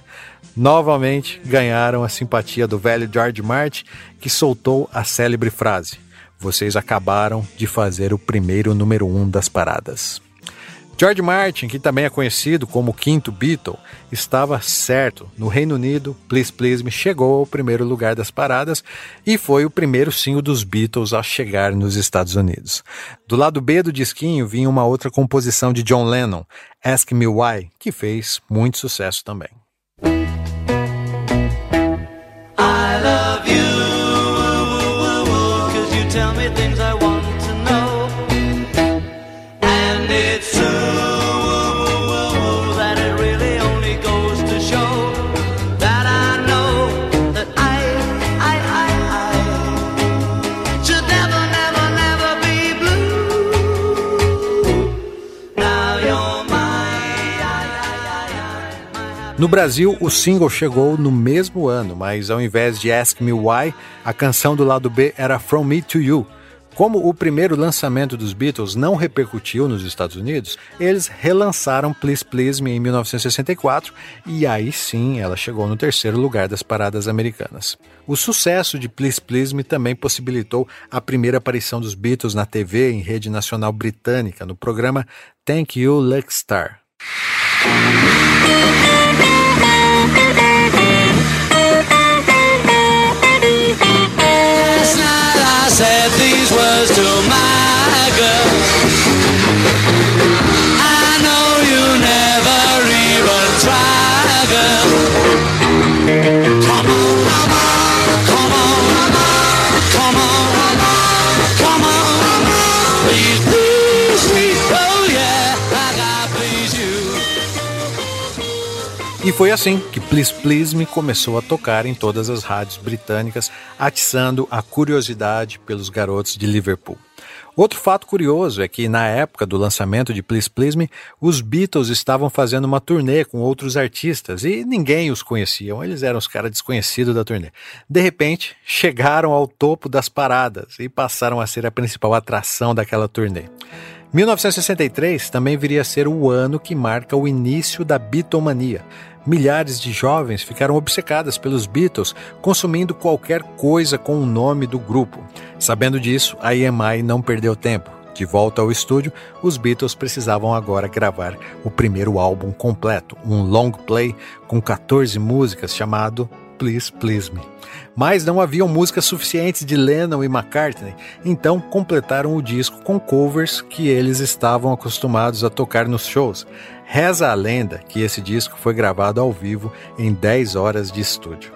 Novamente ganharam a simpatia do velho George Martin, que soltou a célebre frase: Vocês acabaram de fazer o primeiro número um das paradas. George Martin, que também é conhecido como o quinto Beatle, estava certo. No Reino Unido, Please Please Me chegou ao primeiro lugar das paradas e foi o primeiro single dos Beatles a chegar nos Estados Unidos. Do lado B do disquinho vinha uma outra composição de John Lennon, Ask Me Why, que fez muito sucesso também. I love you, No Brasil, o single chegou no mesmo ano, mas ao invés de Ask Me Why, a canção do lado B era From Me to You. Como o primeiro lançamento dos Beatles não repercutiu nos Estados Unidos, eles relançaram Please Please Me em 1964 e aí sim ela chegou no terceiro lugar das paradas americanas. O sucesso de Please Please Me também possibilitou a primeira aparição dos Beatles na TV em rede nacional britânica no programa Thank You Lucky these words to my girl. Foi assim que Please Please Me começou a tocar em todas as rádios britânicas, atiçando a curiosidade pelos garotos de Liverpool. Outro fato curioso é que, na época do lançamento de Please Please Me, os Beatles estavam fazendo uma turnê com outros artistas e ninguém os conhecia, eles eram os caras desconhecidos da turnê. De repente, chegaram ao topo das paradas e passaram a ser a principal atração daquela turnê. 1963 também viria a ser o ano que marca o início da Beatlemania. Milhares de jovens ficaram obcecadas pelos Beatles, consumindo qualquer coisa com o nome do grupo. Sabendo disso, a EMI não perdeu tempo. De volta ao estúdio, os Beatles precisavam agora gravar o primeiro álbum completo, um long play com 14 músicas chamado Please Please Me. Mas não haviam músicas suficientes de Lennon e McCartney, então completaram o disco com covers que eles estavam acostumados a tocar nos shows. Reza a lenda que esse disco foi gravado ao vivo em 10 horas de estúdio.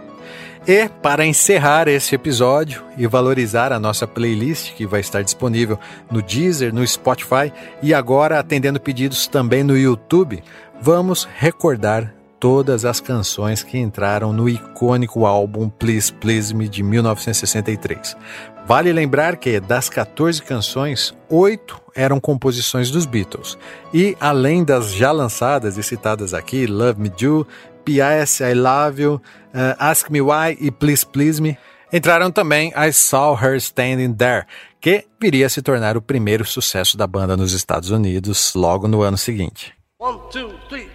E, para encerrar esse episódio e valorizar a nossa playlist, que vai estar disponível no Deezer, no Spotify e agora atendendo pedidos também no YouTube, vamos recordar todas as canções que entraram no icônico álbum Please Please Me de 1963. Vale lembrar que, das 14 canções, oito eram composições dos Beatles. E, além das já lançadas e citadas aqui, Love Me Do, P.S. I Love You, uh, Ask Me Why e Please Please Me, entraram também I Saw Her Standing There, que viria a se tornar o primeiro sucesso da banda nos Estados Unidos logo no ano seguinte. One, two, three,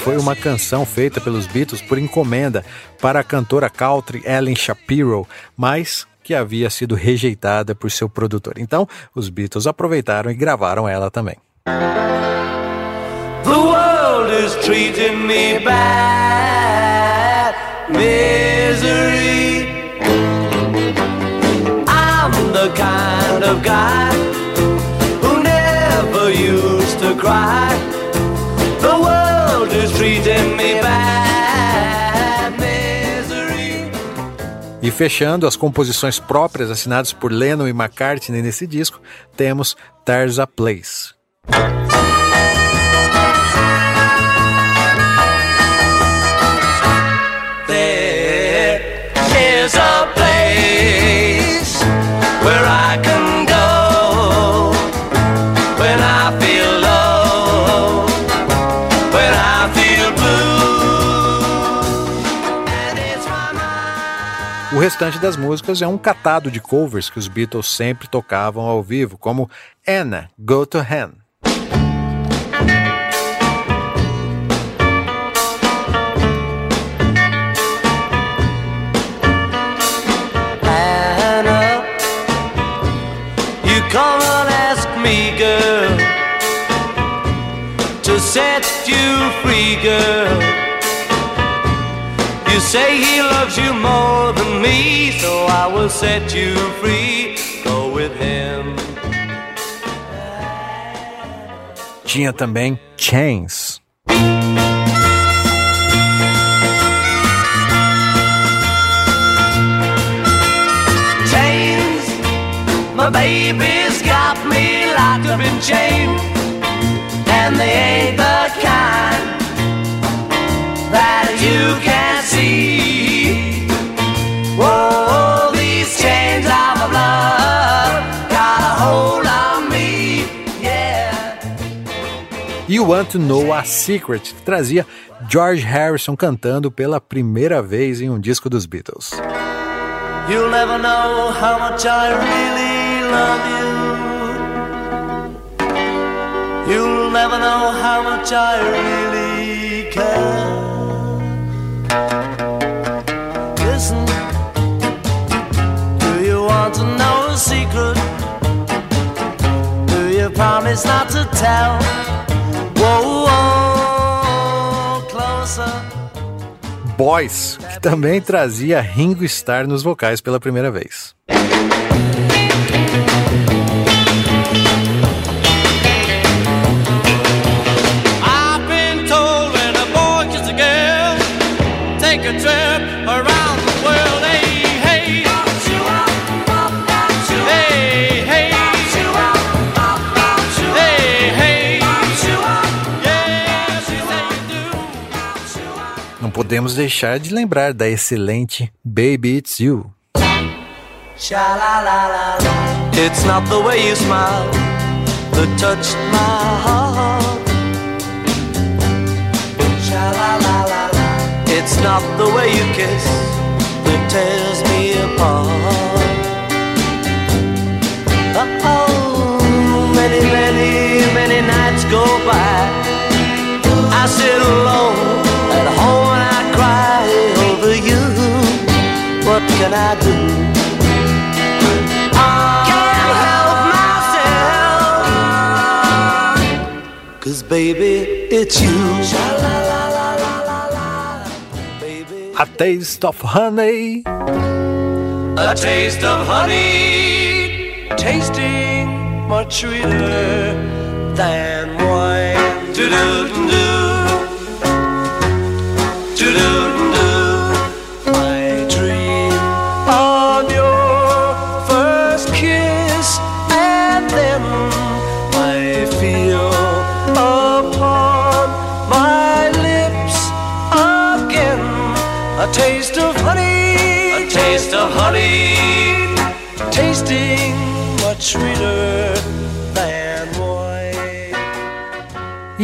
foi uma canção feita pelos Beatles por encomenda para a cantora country Ellen Shapiro, mas que havia sido rejeitada por seu produtor. Então, os Beatles aproveitaram e gravaram ela também. The world is treating me bad. Misery. I'm the kind of guy who never used to cry. E fechando as composições próprias assinadas por Lennon e McCartney nesse disco, temos There's a Place. There is a place where I restante das músicas é um catado de covers que os Beatles sempre tocavam ao vivo, como Anna, Go to Hen. And ask me, girl, to set you free, girl. You say he loves you more than me, so I will set you free. Go with him. Tinha também Chains. Chains, my baby's got me locked up in chains, and they ain't the kind that you can see. Whoa, these chains of love got a hold on me, yeah. You Want to Know a Secret, trazia George Harrison cantando pela primeira vez em um disco dos Beatles. You'll never know how much I really love you. You'll never know how much I really care. Secret? Do you promise not to tell? Whoa, whoa, closer. Boys, que também trazia Ringo Starr nos vocais pela primeira vez. I've been told when a boy a girl, take a trip podemos deixar de lembrar da excelente Baby It's You. It's not the way you smile that touched my heart. It's not the way you kiss that tears me apart. Oh, many, many, many nights go can I do? Can't help myself. Cause baby, it's you. A Taste of Honey. a taste of honey, tasting much sweeter than wine. Do do do do do do.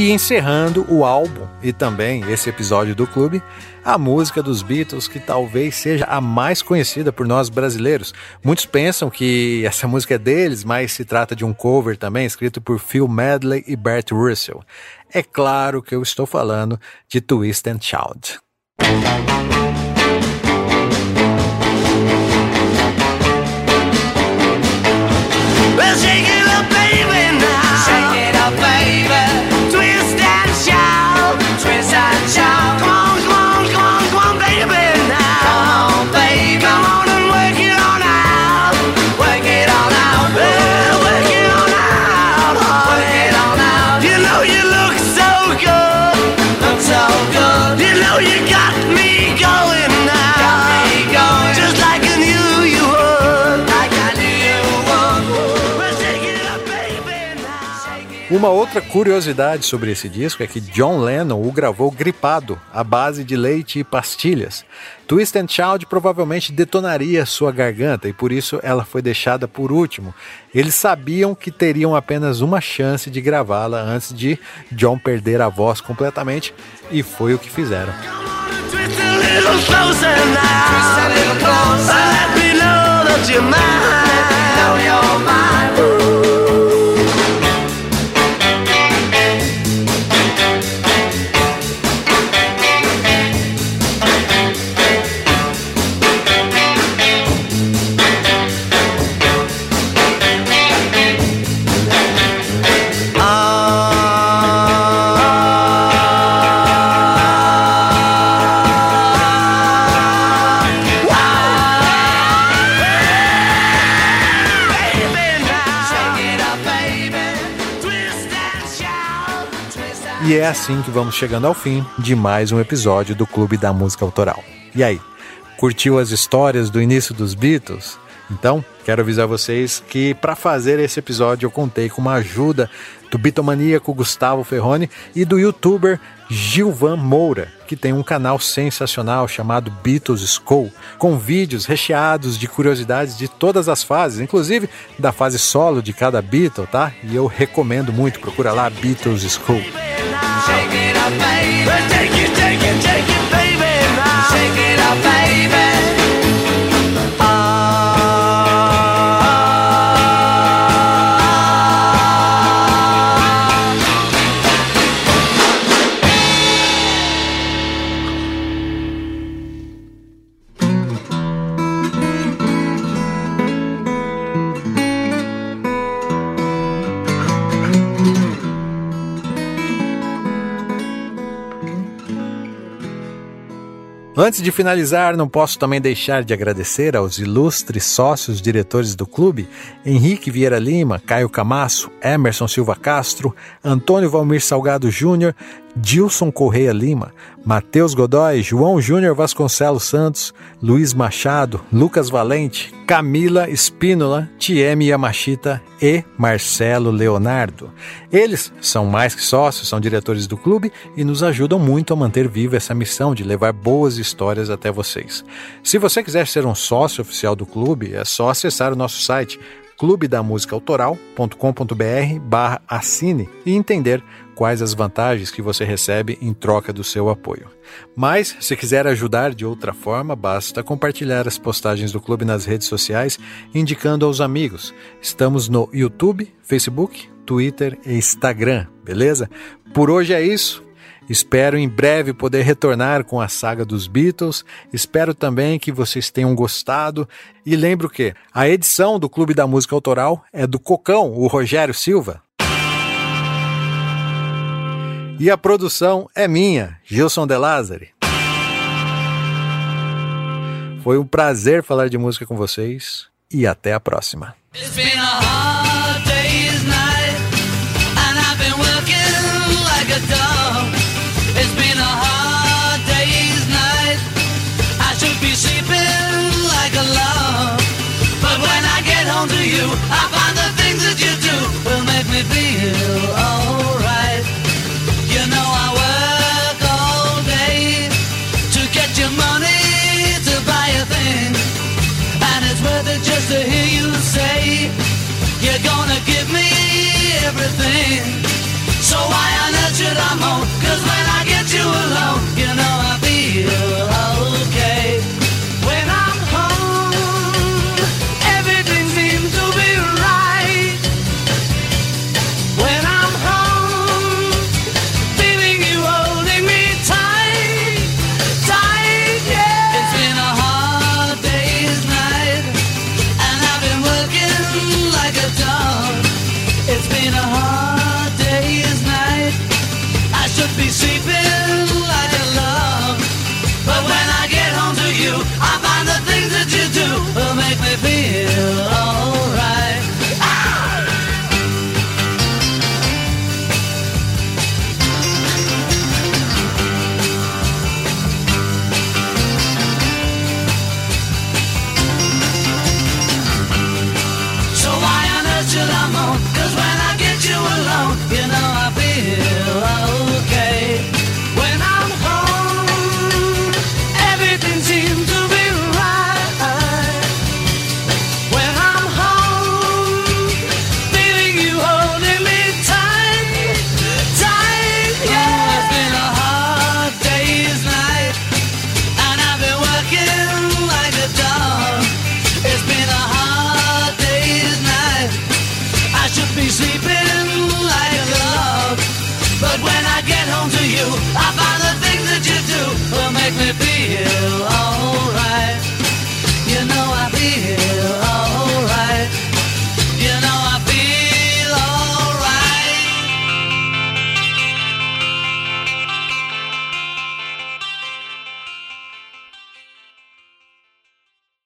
E encerrando o álbum e também esse episódio do clube, a música dos Beatles que talvez seja a mais conhecida por nós brasileiros. Muitos pensam que essa música é deles, mas se trata de um cover também escrito por Phil Medley e Bert Russell. É claro que eu estou falando de Twist and Shout. It Uma outra curiosidade sobre esse disco é que John Lennon o gravou gripado, à base de leite e pastilhas. Twist and Shout provavelmente detonaria sua garganta e por isso ela foi deixada por último. Eles sabiam que teriam apenas uma chance de gravá-la antes de John perder a voz completamente e foi o que fizeram. Twist é assim que vamos chegando ao fim de mais um episódio do Clube da Música Autoral. E aí, curtiu as histórias do início dos Beatles? Então, quero avisar vocês que para fazer esse episódio eu contei com uma ajuda do bitomaníaco Gustavo Ferroni e do youtuber Gilvan Moura, que tem um canal sensacional chamado Beatles School, com vídeos recheados de curiosidades de todas as fases, inclusive da fase solo de cada Beatle, tá? E eu recomendo muito, procura lá Beatles School. Shake it up, baby. Take it, take it, take it, baby. Now. Shake it up, baby. Antes de finalizar, não posso também deixar de agradecer aos ilustres sócios diretores do clube, Henrique Vieira Lima, Caio Camasso, Emerson Silva Castro, Antônio Valmir Salgado Júnior, Dilson Correia Lima, Matheus Godoy, João Júnior Vasconcelos Santos, Luiz Machado, Lucas Valente, Camila Espínola, Tieme Yamashita e Marcelo Leonardo. Eles são mais que sócios, são diretores do clube e nos ajudam muito a manter viva essa missão de levar boas histórias até vocês. Se você quiser ser um sócio oficial do clube, é só acessar o nosso site clubedamusicaautoral.com.br barra assine e entender quais as vantagens que você recebe em troca do seu apoio. Mas, se quiser ajudar de outra forma, basta compartilhar as postagens do clube nas redes sociais, indicando aos amigos. Estamos no YouTube, Facebook, Twitter e Instagram, beleza? Por hoje é isso. Espero em breve poder retornar com a saga dos Beatles. Espero também que vocês tenham gostado. E lembro que a edição do Clube da Música Autoral é do Cocão, o Rogério Silva. E a produção é minha, Gilson De Lázari. Foi um prazer falar de música com vocês e até a próxima. It's money to buy a thing. And it's worth it just to hear you say You're gonna give me everything So why on earth should I moan? Cause when I get you alone